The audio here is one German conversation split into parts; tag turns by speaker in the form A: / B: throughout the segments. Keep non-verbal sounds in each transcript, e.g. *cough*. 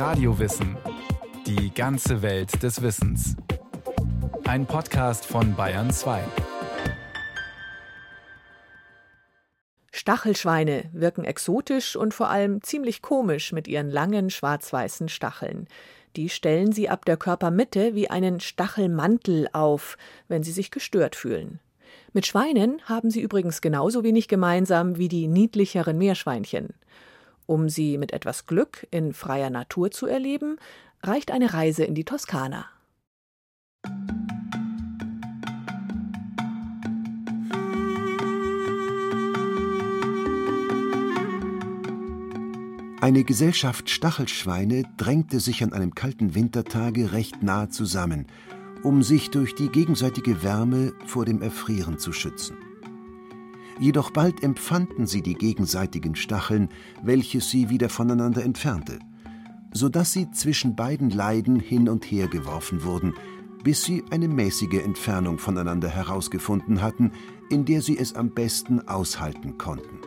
A: Radiowissen. Die ganze Welt des Wissens. Ein Podcast von Bayern 2.
B: Stachelschweine wirken exotisch und vor allem ziemlich komisch mit ihren langen schwarz-weißen Stacheln. Die stellen sie ab der Körpermitte wie einen Stachelmantel auf, wenn sie sich gestört fühlen. Mit Schweinen haben sie übrigens genauso wenig gemeinsam wie die niedlicheren Meerschweinchen. Um sie mit etwas Glück in freier Natur zu erleben, reicht eine Reise in die Toskana.
C: Eine Gesellschaft Stachelschweine drängte sich an einem kalten Wintertage recht nahe zusammen, um sich durch die gegenseitige Wärme vor dem Erfrieren zu schützen. Jedoch bald empfanden sie die gegenseitigen Stacheln, welches sie wieder voneinander entfernte, so dass sie zwischen beiden Leiden hin und her geworfen wurden, bis sie eine mäßige Entfernung voneinander herausgefunden hatten, in der sie es am besten aushalten konnten.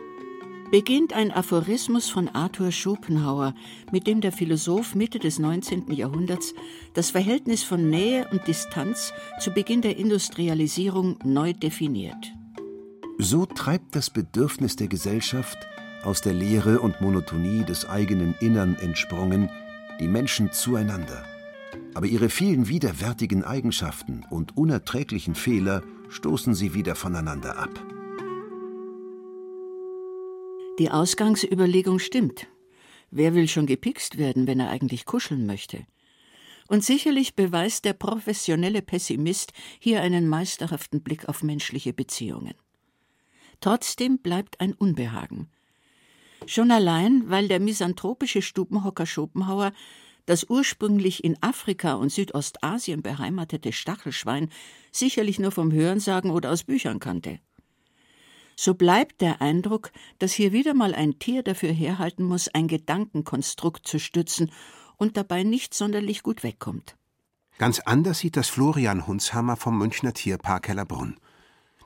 D: Beginnt ein Aphorismus von Arthur Schopenhauer, mit dem der Philosoph Mitte des 19. Jahrhunderts das Verhältnis von Nähe und Distanz zu Beginn der Industrialisierung neu definiert.
C: So treibt das Bedürfnis der Gesellschaft, aus der Leere und Monotonie des eigenen Innern entsprungen, die Menschen zueinander. Aber ihre vielen widerwärtigen Eigenschaften und unerträglichen Fehler stoßen sie wieder voneinander ab.
D: Die Ausgangsüberlegung stimmt. Wer will schon gepikst werden, wenn er eigentlich kuscheln möchte? Und sicherlich beweist der professionelle Pessimist hier einen meisterhaften Blick auf menschliche Beziehungen. Trotzdem bleibt ein Unbehagen. Schon allein, weil der misanthropische Stubenhocker Schopenhauer das ursprünglich in Afrika und Südostasien beheimatete Stachelschwein sicherlich nur vom Hörensagen oder aus Büchern kannte. So bleibt der Eindruck, dass hier wieder mal ein Tier dafür herhalten muss, ein Gedankenkonstrukt zu stützen und dabei nicht sonderlich gut wegkommt.
E: Ganz anders sieht das Florian Hunshammer vom Münchner Tierpark Hellerbrunn.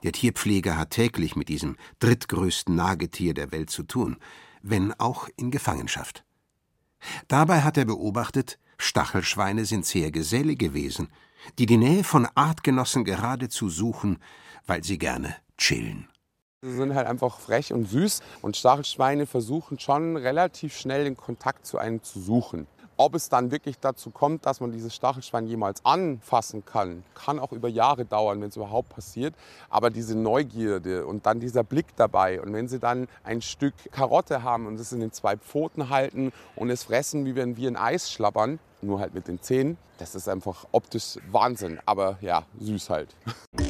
E: Der Tierpfleger hat täglich mit diesem drittgrößten Nagetier der Welt zu tun, wenn auch in Gefangenschaft. Dabei hat er beobachtet, Stachelschweine sind sehr gesellige Wesen, die die Nähe von Artgenossen geradezu suchen, weil sie gerne chillen.
F: Sie sind halt einfach frech und süß und Stachelschweine versuchen schon relativ schnell den Kontakt zu einem zu suchen. Ob es dann wirklich dazu kommt, dass man dieses Stachelschwein jemals anfassen kann, kann auch über Jahre dauern, wenn es überhaupt passiert. Aber diese Neugierde und dann dieser Blick dabei und wenn sie dann ein Stück Karotte haben und es in den zwei Pfoten halten und es fressen, wie wenn wir ein Eis schlabbern, nur halt mit den Zähnen, das ist einfach optisch Wahnsinn. Aber ja, süß halt. *laughs*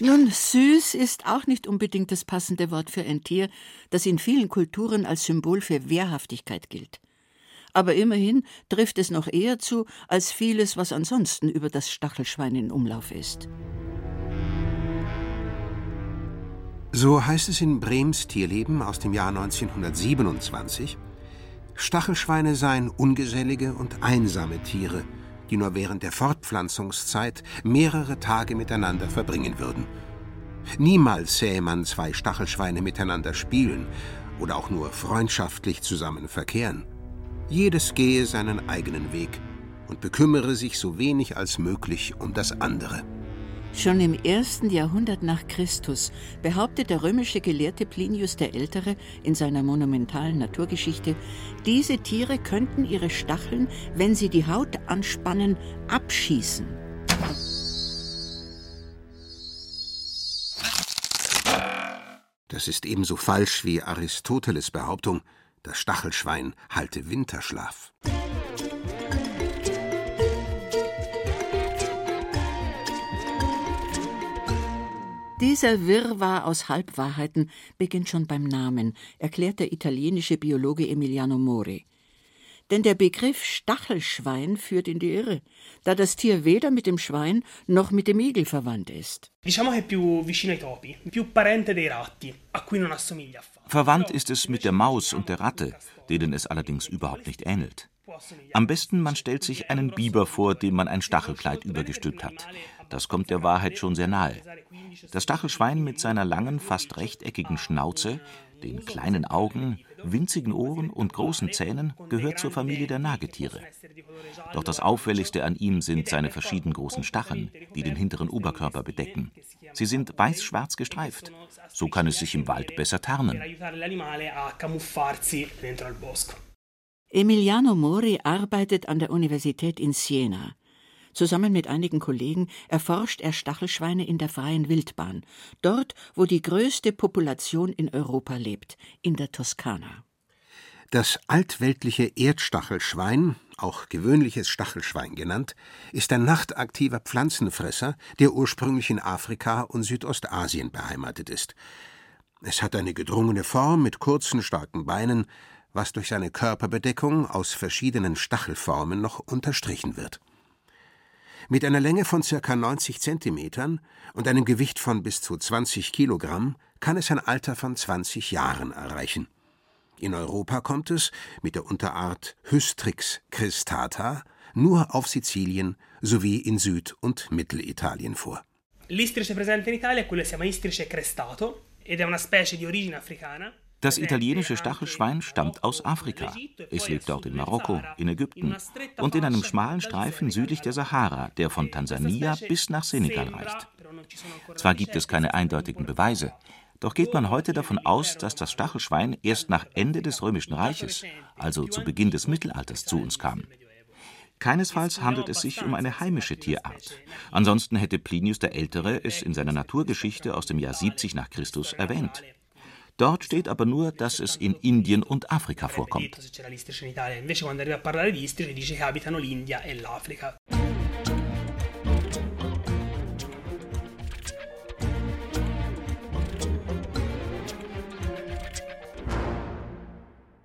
D: Nun, süß ist auch nicht unbedingt das passende Wort für ein Tier, das in vielen Kulturen als Symbol für Wehrhaftigkeit gilt. Aber immerhin trifft es noch eher zu als vieles, was ansonsten über das Stachelschwein in Umlauf ist.
E: So heißt es in Brems Tierleben aus dem Jahr 1927, Stachelschweine seien ungesellige und einsame Tiere, die nur während der Fortpflanzungszeit mehrere Tage miteinander verbringen würden. Niemals sähe man zwei Stachelschweine miteinander spielen oder auch nur freundschaftlich zusammen verkehren. Jedes gehe seinen eigenen Weg und bekümmere sich so wenig als möglich um das andere.
D: Schon im ersten Jahrhundert nach Christus behauptet der römische Gelehrte Plinius der Ältere in seiner monumentalen Naturgeschichte, diese Tiere könnten ihre Stacheln, wenn sie die Haut anspannen, abschießen.
E: Das ist ebenso falsch wie Aristoteles Behauptung, das Stachelschwein halte Winterschlaf.
D: Dieser Wirrwarr aus Halbwahrheiten beginnt schon beim Namen, erklärt der italienische Biologe Emiliano Mori. Denn der Begriff Stachelschwein führt in die Irre, da das Tier weder mit dem Schwein noch mit dem Igel verwandt ist.
G: Verwandt ist es mit der Maus und der Ratte, denen es allerdings überhaupt nicht ähnelt. Am besten man stellt sich einen Biber vor, dem man ein Stachelkleid übergestülpt hat. Das kommt der Wahrheit schon sehr nahe. Das Stachelschwein mit seiner langen, fast rechteckigen Schnauze, den kleinen Augen, winzigen Ohren und großen Zähnen gehört zur Familie der Nagetiere. Doch das Auffälligste an ihm sind seine verschieden großen Stacheln, die den hinteren Oberkörper bedecken. Sie sind weiß-schwarz gestreift. So kann es sich im Wald besser tarnen.
D: Emiliano Mori arbeitet an der Universität in Siena. Zusammen mit einigen Kollegen erforscht er Stachelschweine in der freien Wildbahn, dort, wo die größte Population in Europa lebt, in der Toskana.
E: Das altweltliche Erdstachelschwein, auch gewöhnliches Stachelschwein genannt, ist ein nachtaktiver Pflanzenfresser, der ursprünglich in Afrika und Südostasien beheimatet ist. Es hat eine gedrungene Form mit kurzen, starken Beinen, was durch seine Körperbedeckung aus verschiedenen Stachelformen noch unterstrichen wird. Mit einer Länge von ca. 90 Zentimetern und einem Gewicht von bis zu 20 Kilogramm kann es ein Alter von 20 Jahren erreichen. In Europa kommt es mit der Unterart Hystrix cristata nur auf Sizilien sowie in Süd- und Mittelitalien vor.
H: L'istrice presente in Italia è quello che si chiama Istrice crestato ed è una specie di origine africana.
G: Das italienische Stachelschwein stammt aus Afrika. Es lebt dort in Marokko, in Ägypten und in einem schmalen Streifen südlich der Sahara, der von Tansania bis nach Senegal reicht. Zwar gibt es keine eindeutigen Beweise, doch geht man heute davon aus, dass das Stachelschwein erst nach Ende des Römischen Reiches, also zu Beginn des Mittelalters, zu uns kam. Keinesfalls handelt es sich um eine heimische Tierart. Ansonsten hätte Plinius der Ältere es in seiner Naturgeschichte aus dem Jahr 70 nach Christus erwähnt. Dort steht aber nur, dass es in Indien und Afrika vorkommt.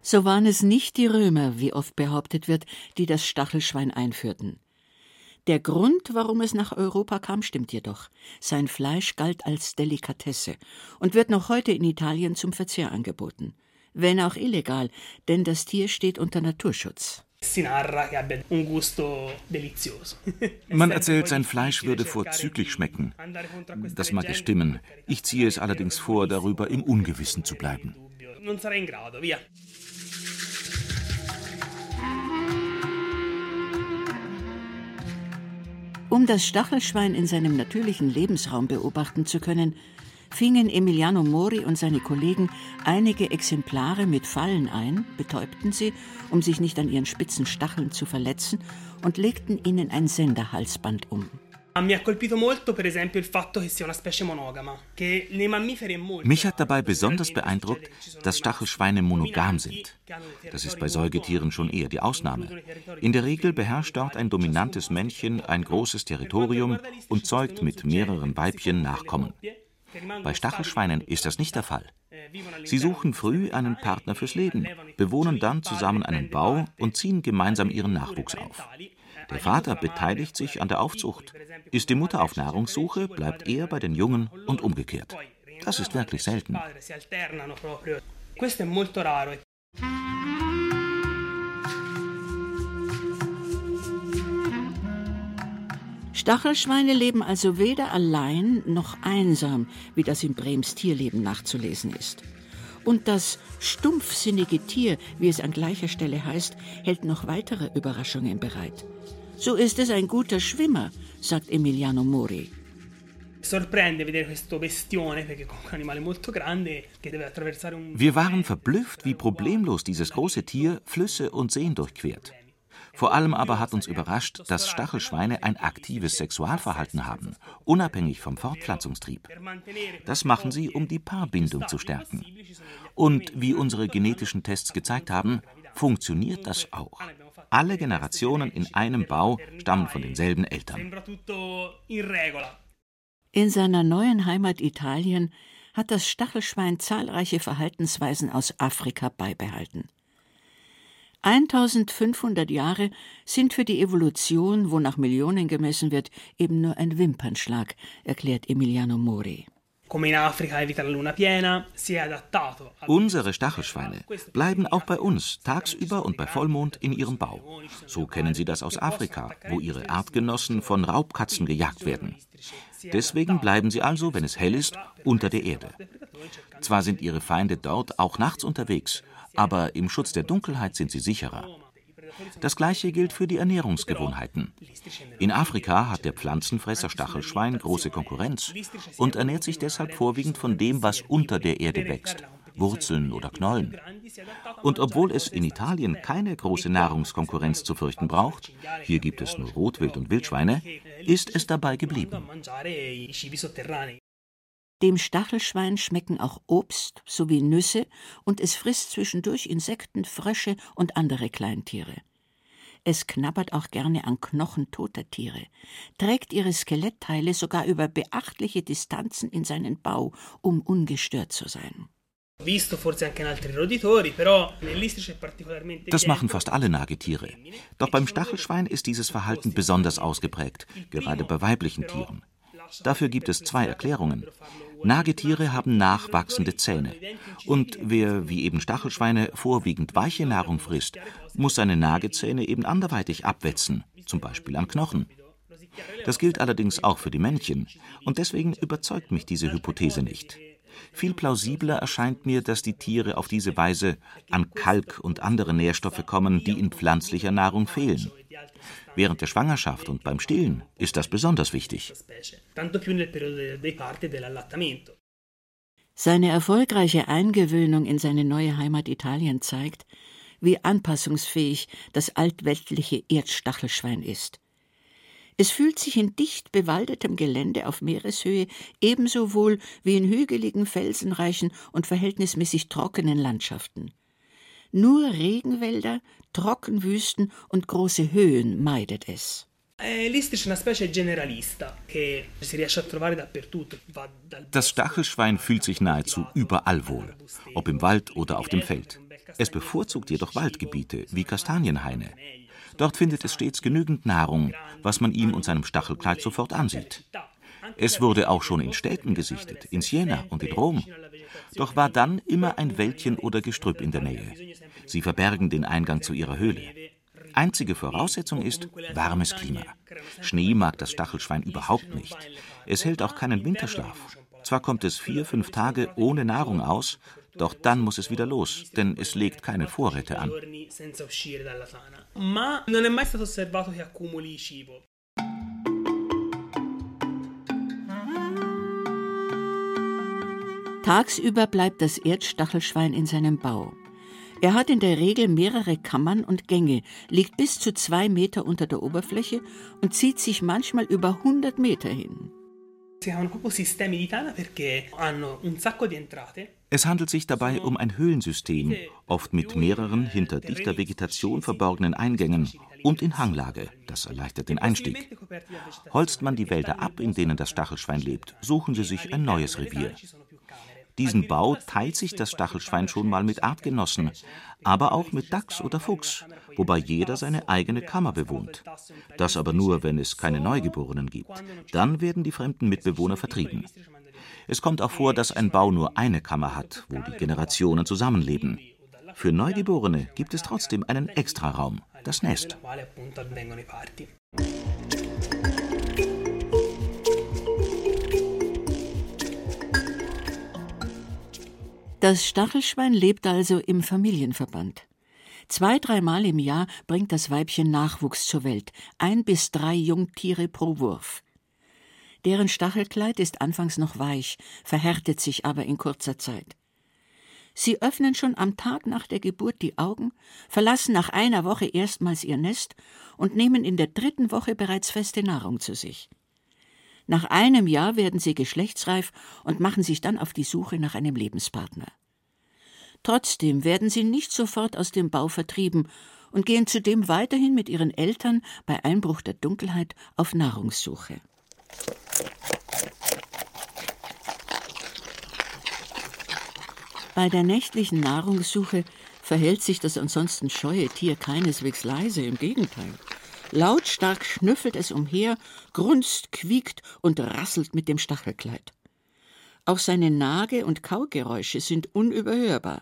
D: So waren es nicht die Römer, wie oft behauptet wird, die das Stachelschwein einführten. Der Grund, warum es nach Europa kam, stimmt jedoch. Sein Fleisch galt als Delikatesse und wird noch heute in Italien zum Verzehr angeboten. Wenn auch illegal, denn das Tier steht unter Naturschutz. *laughs*
G: Man erzählt, sein Fleisch würde vorzüglich schmecken. Das mag es stimmen. Ich ziehe es allerdings vor, darüber im Ungewissen zu bleiben.
D: Um das Stachelschwein in seinem natürlichen Lebensraum beobachten zu können, fingen Emiliano Mori und seine Kollegen einige Exemplare mit Fallen ein, betäubten sie, um sich nicht an ihren spitzen Stacheln zu verletzen, und legten ihnen ein Senderhalsband um.
G: Mich hat dabei besonders beeindruckt, dass Stachelschweine monogam sind. Das ist bei Säugetieren schon eher die Ausnahme. In der Regel beherrscht dort ein dominantes Männchen ein großes Territorium und zeugt mit mehreren Weibchen Nachkommen. Bei Stachelschweinen ist das nicht der Fall. Sie suchen früh einen Partner fürs Leben, bewohnen dann zusammen einen Bau und ziehen gemeinsam ihren Nachwuchs auf. Der Vater beteiligt sich an der Aufzucht. Ist die Mutter auf Nahrungssuche, bleibt er bei den Jungen und umgekehrt. Das ist wirklich selten.
D: Stachelschweine leben also weder allein noch einsam, wie das in Brems Tierleben nachzulesen ist. Und das stumpfsinnige Tier, wie es an gleicher Stelle heißt, hält noch weitere Überraschungen bereit. So ist es ein guter Schwimmer, sagt Emiliano Mori.
G: Wir waren verblüfft, wie problemlos dieses große Tier Flüsse und Seen durchquert. Vor allem aber hat uns überrascht, dass Stachelschweine ein aktives Sexualverhalten haben, unabhängig vom Fortpflanzungstrieb. Das machen sie, um die Paarbindung zu stärken. Und wie unsere genetischen Tests gezeigt haben, funktioniert das auch. Alle Generationen in einem Bau stammen von denselben Eltern.
D: In seiner neuen Heimat Italien hat das Stachelschwein zahlreiche Verhaltensweisen aus Afrika beibehalten. 1500 Jahre sind für die Evolution, wo nach Millionen gemessen wird, eben nur ein Wimpernschlag, erklärt Emiliano Mori.
G: Unsere Stachelschweine bleiben auch bei uns tagsüber und bei Vollmond in ihrem Bau. So kennen sie das aus Afrika, wo ihre Artgenossen von Raubkatzen gejagt werden. Deswegen bleiben sie also, wenn es hell ist, unter der Erde. Zwar sind ihre Feinde dort auch nachts unterwegs, aber im Schutz der Dunkelheit sind sie sicherer. Das gleiche gilt für die Ernährungsgewohnheiten. In Afrika hat der Pflanzenfresser Stachelschwein große Konkurrenz und ernährt sich deshalb vorwiegend von dem, was unter der Erde wächst, Wurzeln oder Knollen. Und obwohl es in Italien keine große Nahrungskonkurrenz zu fürchten braucht, hier gibt es nur Rotwild und Wildschweine, ist es dabei geblieben.
D: Dem Stachelschwein schmecken auch Obst sowie Nüsse und es frisst zwischendurch Insekten, Frösche und andere Kleintiere. Es knabbert auch gerne an Knochen toter Tiere, trägt ihre Skelettteile sogar über beachtliche Distanzen in seinen Bau, um ungestört zu sein.
G: Das machen fast alle Nagetiere. Doch beim Stachelschwein ist dieses Verhalten besonders ausgeprägt, gerade bei weiblichen Tieren. Dafür gibt es zwei Erklärungen. Nagetiere haben nachwachsende Zähne. Und wer, wie eben Stachelschweine, vorwiegend weiche Nahrung frisst, muss seine Nagezähne eben anderweitig abwetzen, zum Beispiel am Knochen. Das gilt allerdings auch für die Männchen. Und deswegen überzeugt mich diese Hypothese nicht. Viel plausibler erscheint mir, dass die Tiere auf diese Weise an Kalk und andere Nährstoffe kommen, die in pflanzlicher Nahrung fehlen. Während der Schwangerschaft und beim Stillen ist das besonders wichtig.
D: Seine erfolgreiche Eingewöhnung in seine neue Heimat Italien zeigt, wie anpassungsfähig das altweltliche Erdstachelschwein ist. Es fühlt sich in dicht bewaldetem Gelände auf Meereshöhe ebenso wohl wie in hügeligen, felsenreichen und verhältnismäßig trockenen Landschaften. Nur Regenwälder, Trockenwüsten und große Höhen meidet es.
G: Das Stachelschwein fühlt sich nahezu überall wohl, ob im Wald oder auf dem Feld. Es bevorzugt jedoch Waldgebiete wie Kastanienhaine. Dort findet es stets genügend Nahrung, was man ihm und seinem Stachelkleid sofort ansieht. Es wurde auch schon in Städten gesichtet, in Siena und in Rom. Doch war dann immer ein Wäldchen oder Gestrüpp in der Nähe. Sie verbergen den Eingang zu ihrer Höhle. Einzige Voraussetzung ist warmes Klima. Schnee mag das Stachelschwein überhaupt nicht. Es hält auch keinen Winterschlaf. Zwar kommt es vier, fünf Tage ohne Nahrung aus, doch dann muss es wieder los, denn es legt keine Vorräte an.
D: Tagsüber bleibt das Erdstachelschwein in seinem Bau. Er hat in der Regel mehrere Kammern und Gänge, liegt bis zu zwei Meter unter der Oberfläche und zieht sich manchmal über 100 Meter hin.
G: Es handelt sich dabei um ein Höhlensystem, oft mit mehreren hinter dichter Vegetation verborgenen Eingängen und in Hanglage. Das erleichtert den Einstieg. Holzt man die Wälder ab, in denen das Stachelschwein lebt, suchen sie sich ein neues Revier. Diesen Bau teilt sich das Stachelschwein schon mal mit Artgenossen, aber auch mit Dachs oder Fuchs, wobei jeder seine eigene Kammer bewohnt. Das aber nur, wenn es keine Neugeborenen gibt. Dann werden die fremden Mitbewohner vertrieben. Es kommt auch vor, dass ein Bau nur eine Kammer hat, wo die Generationen zusammenleben. Für Neugeborene gibt es trotzdem einen Extraraum, das Nest.
D: Das Stachelschwein lebt also im Familienverband. Zwei, dreimal im Jahr bringt das Weibchen Nachwuchs zur Welt, ein bis drei Jungtiere pro Wurf. Deren Stachelkleid ist anfangs noch weich, verhärtet sich aber in kurzer Zeit. Sie öffnen schon am Tag nach der Geburt die Augen, verlassen nach einer Woche erstmals ihr Nest und nehmen in der dritten Woche bereits feste Nahrung zu sich. Nach einem Jahr werden sie geschlechtsreif und machen sich dann auf die Suche nach einem Lebenspartner. Trotzdem werden sie nicht sofort aus dem Bau vertrieben und gehen zudem weiterhin mit ihren Eltern bei Einbruch der Dunkelheit auf Nahrungssuche. Bei der nächtlichen Nahrungssuche verhält sich das ansonsten scheue Tier keineswegs leise, im Gegenteil. Lautstark schnüffelt es umher, grunzt, quiekt und rasselt mit dem Stachelkleid. Auch seine Nage- und Kaugeräusche sind unüberhörbar.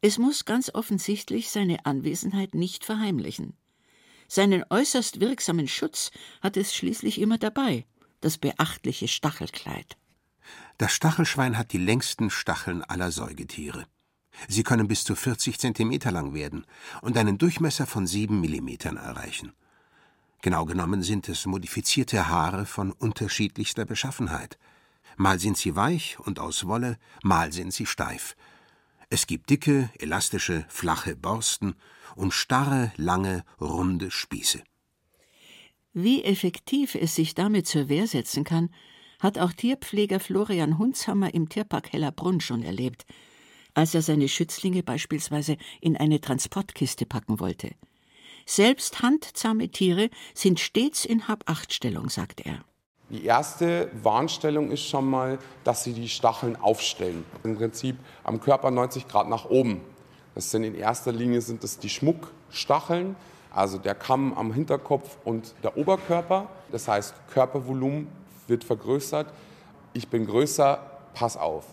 D: Es muss ganz offensichtlich seine Anwesenheit nicht verheimlichen. Seinen äußerst wirksamen Schutz hat es schließlich immer dabei, das beachtliche Stachelkleid.
E: Das Stachelschwein hat die längsten Stacheln aller Säugetiere. Sie können bis zu 40 Zentimeter lang werden und einen Durchmesser von 7 Millimetern erreichen. Genau genommen sind es modifizierte Haare von unterschiedlichster Beschaffenheit. Mal sind sie weich und aus Wolle, mal sind sie steif. Es gibt dicke, elastische, flache Borsten und starre, lange, runde Spieße.
D: Wie effektiv es sich damit zur Wehr setzen kann, hat auch Tierpfleger Florian Hundshammer im Tierpark Hellerbrunn schon erlebt, als er seine Schützlinge beispielsweise in eine Transportkiste packen wollte. Selbst handzahme Tiere sind stets in Hab-Acht-Stellung, sagt er.
F: Die erste Warnstellung ist schon mal, dass sie die Stacheln aufstellen. Im Prinzip am Körper 90 Grad nach oben. Das sind in erster Linie sind das die Schmuckstacheln, also der Kamm am Hinterkopf und der Oberkörper. Das heißt, Körpervolumen wird vergrößert. Ich bin größer, pass auf.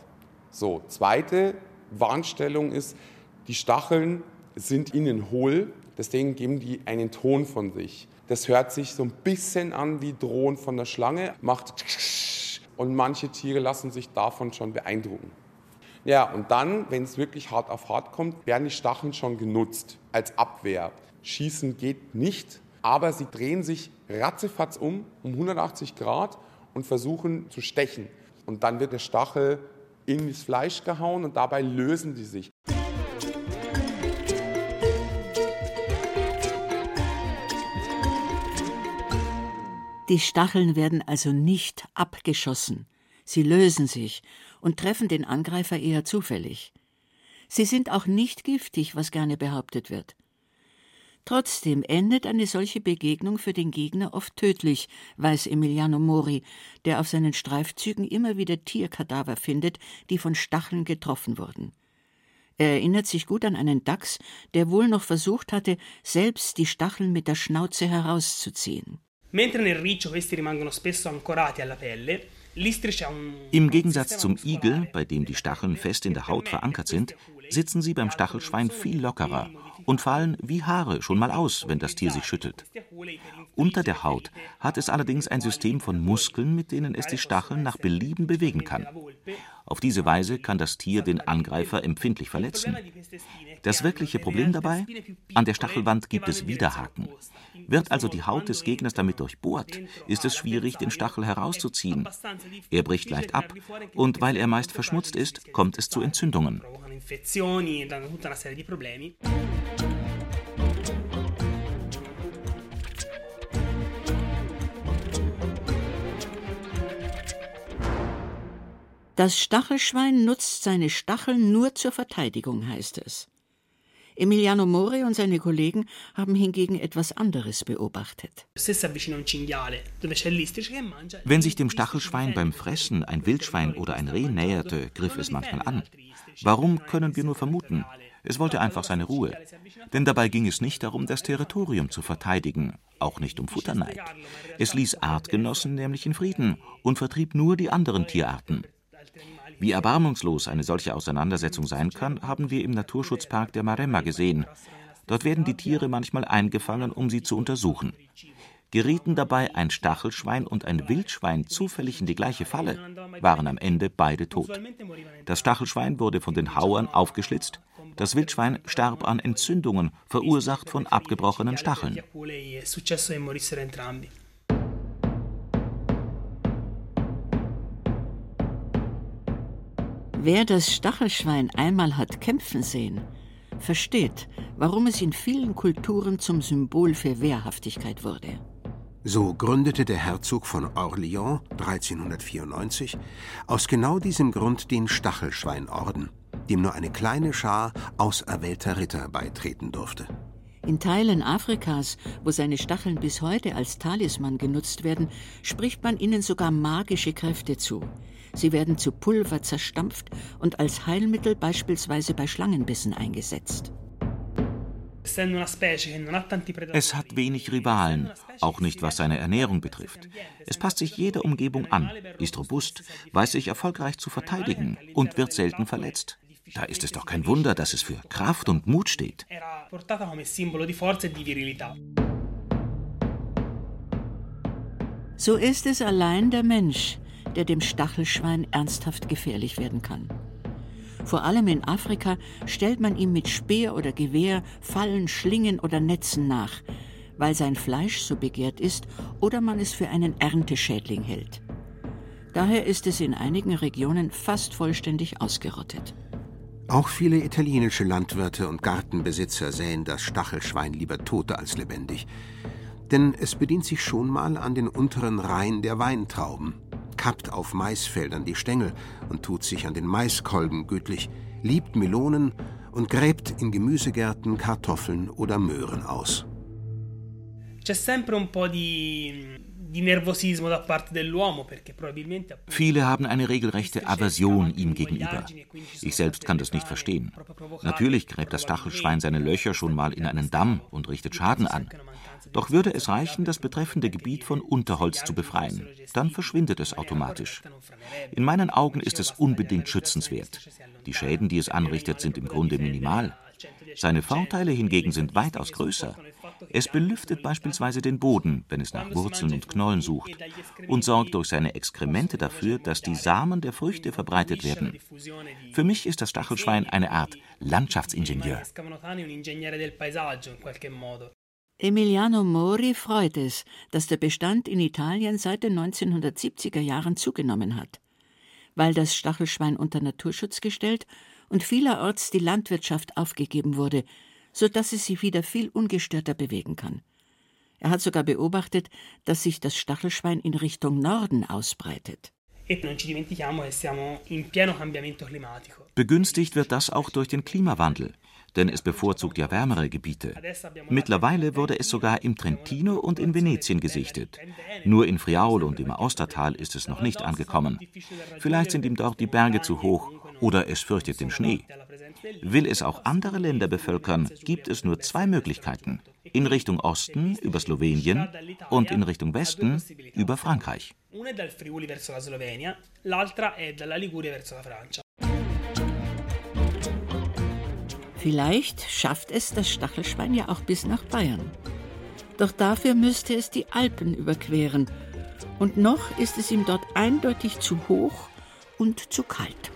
F: So, zweite Warnstellung ist, die Stacheln sind innen hohl, deswegen geben die einen Ton von sich. Das hört sich so ein bisschen an wie Drohen von der Schlange, macht und manche Tiere lassen sich davon schon beeindrucken. Ja, und dann, wenn es wirklich hart auf hart kommt, werden die Stacheln schon genutzt als Abwehr. Schießen geht nicht, aber sie drehen sich ratzefatz um, um 180 Grad und versuchen zu stechen. Und dann wird der Stachel in das Fleisch gehauen und dabei lösen sie sich.
D: Die Stacheln werden also nicht abgeschossen. Sie lösen sich und treffen den Angreifer eher zufällig. Sie sind auch nicht giftig, was gerne behauptet wird. Trotzdem endet eine solche Begegnung für den Gegner oft tödlich, weiß Emiliano Mori, der auf seinen Streifzügen immer wieder Tierkadaver findet, die von Stacheln getroffen wurden. Er erinnert sich gut an einen Dachs, der wohl noch versucht hatte, selbst die Stacheln mit der Schnauze herauszuziehen.
G: Im Gegensatz zum Igel, bei dem die Stacheln fest in der Haut verankert sind, sitzen sie beim Stachelschwein viel lockerer und fallen wie Haare schon mal aus, wenn das Tier sich schüttelt. Unter der Haut hat es allerdings ein System von Muskeln, mit denen es die Stacheln nach Belieben bewegen kann. Auf diese Weise kann das Tier den Angreifer empfindlich verletzen. Das wirkliche Problem dabei? An der Stachelwand gibt es Widerhaken. Wird also die Haut des Gegners damit durchbohrt, ist es schwierig, den Stachel herauszuziehen. Er bricht leicht ab und weil er meist verschmutzt ist, kommt es zu Entzündungen.
D: Das Stachelschwein nutzt seine Stacheln nur zur Verteidigung, heißt es. Emiliano Mori und seine Kollegen haben hingegen etwas anderes beobachtet.
G: Wenn sich dem Stachelschwein beim Fressen ein Wildschwein oder ein Reh näherte, griff es manchmal an. Warum können wir nur vermuten? Es wollte einfach seine Ruhe. Denn dabei ging es nicht darum, das Territorium zu verteidigen, auch nicht um Futterneid. Es ließ Artgenossen nämlich in Frieden und vertrieb nur die anderen Tierarten. Wie erbarmungslos eine solche Auseinandersetzung sein kann, haben wir im Naturschutzpark der Maremma gesehen. Dort werden die Tiere manchmal eingefangen, um sie zu untersuchen. Gerieten dabei ein Stachelschwein und ein Wildschwein zufällig in die gleiche Falle, waren am Ende beide tot. Das Stachelschwein wurde von den Hauern aufgeschlitzt, das Wildschwein starb an Entzündungen, verursacht von abgebrochenen Stacheln.
D: Wer das Stachelschwein einmal hat kämpfen sehen, versteht, warum es in vielen Kulturen zum Symbol für Wehrhaftigkeit wurde.
E: So gründete der Herzog von Orléans 1394 aus genau diesem Grund den Stachelschweinorden, dem nur eine kleine Schar auserwählter Ritter beitreten durfte.
D: In Teilen Afrikas, wo seine Stacheln bis heute als Talisman genutzt werden, spricht man ihnen sogar magische Kräfte zu. Sie werden zu Pulver zerstampft und als Heilmittel beispielsweise bei Schlangenbissen eingesetzt.
G: Es hat wenig Rivalen, auch nicht was seine Ernährung betrifft. Es passt sich jeder Umgebung an, ist robust, weiß sich erfolgreich zu verteidigen und wird selten verletzt. Da ist es doch kein Wunder, dass es für Kraft und Mut steht.
D: So ist es allein der Mensch, der dem Stachelschwein ernsthaft gefährlich werden kann. Vor allem in Afrika stellt man ihm mit Speer oder Gewehr Fallen, Schlingen oder Netzen nach, weil sein Fleisch so begehrt ist oder man es für einen Ernteschädling hält. Daher ist es in einigen Regionen fast vollständig ausgerottet.
E: Auch viele italienische Landwirte und Gartenbesitzer säen das Stachelschwein lieber tot als lebendig. Denn es bedient sich schon mal an den unteren Reihen der Weintrauben, kappt auf Maisfeldern die Stängel und tut sich an den Maiskolben gütlich, liebt Melonen und gräbt in Gemüsegärten Kartoffeln oder Möhren aus.
G: Viele haben eine regelrechte Aversion ihm gegenüber. Ich selbst kann das nicht verstehen. Natürlich gräbt das Stachelschwein seine Löcher schon mal in einen Damm und richtet Schaden an. Doch würde es reichen, das betreffende Gebiet von Unterholz zu befreien. Dann verschwindet es automatisch. In meinen Augen ist es unbedingt schützenswert. Die Schäden, die es anrichtet, sind im Grunde minimal. Seine Vorteile hingegen sind weitaus größer. Es belüftet beispielsweise den Boden, wenn es nach Wurzeln und Knollen sucht, und sorgt durch seine Exkremente dafür, dass die Samen der Früchte verbreitet werden. Für mich ist das Stachelschwein eine Art Landschaftsingenieur.
D: Emiliano Mori freut es, dass der Bestand in Italien seit den 1970er Jahren zugenommen hat. Weil das Stachelschwein unter Naturschutz gestellt und vielerorts die Landwirtschaft aufgegeben wurde, so dass es sich wieder viel ungestörter bewegen kann. Er hat sogar beobachtet, dass sich das Stachelschwein in Richtung Norden ausbreitet.
G: Begünstigt wird das auch durch den Klimawandel, denn es bevorzugt ja wärmere Gebiete. Mittlerweile wurde es sogar im Trentino und in Venetien gesichtet. Nur in Friaul und im Austertal ist es noch nicht angekommen. Vielleicht sind ihm dort die Berge zu hoch oder es fürchtet den Schnee. Will es auch andere Länder bevölkern, gibt es nur zwei Möglichkeiten. In Richtung Osten über Slowenien und in Richtung Westen über Frankreich.
D: Vielleicht schafft es das Stachelschwein ja auch bis nach Bayern. Doch dafür müsste es die Alpen überqueren. Und noch ist es ihm dort eindeutig zu hoch und zu kalt.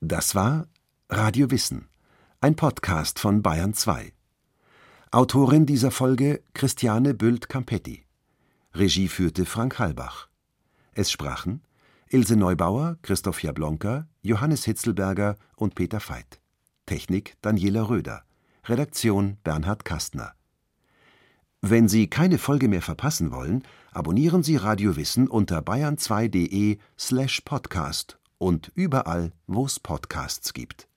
C: Das war Radio Wissen, ein Podcast von Bayern 2. Autorin dieser Folge Christiane Bült-Campetti. Regie führte Frank Halbach. Es sprachen Ilse Neubauer, Christoph Jablonka, Johannes Hitzelberger und Peter Veit. Technik Daniela Röder. Redaktion Bernhard Kastner. Wenn Sie keine Folge mehr verpassen wollen, abonnieren Sie Radio Wissen unter bayern2.de slash podcast und überall, wo es Podcasts gibt.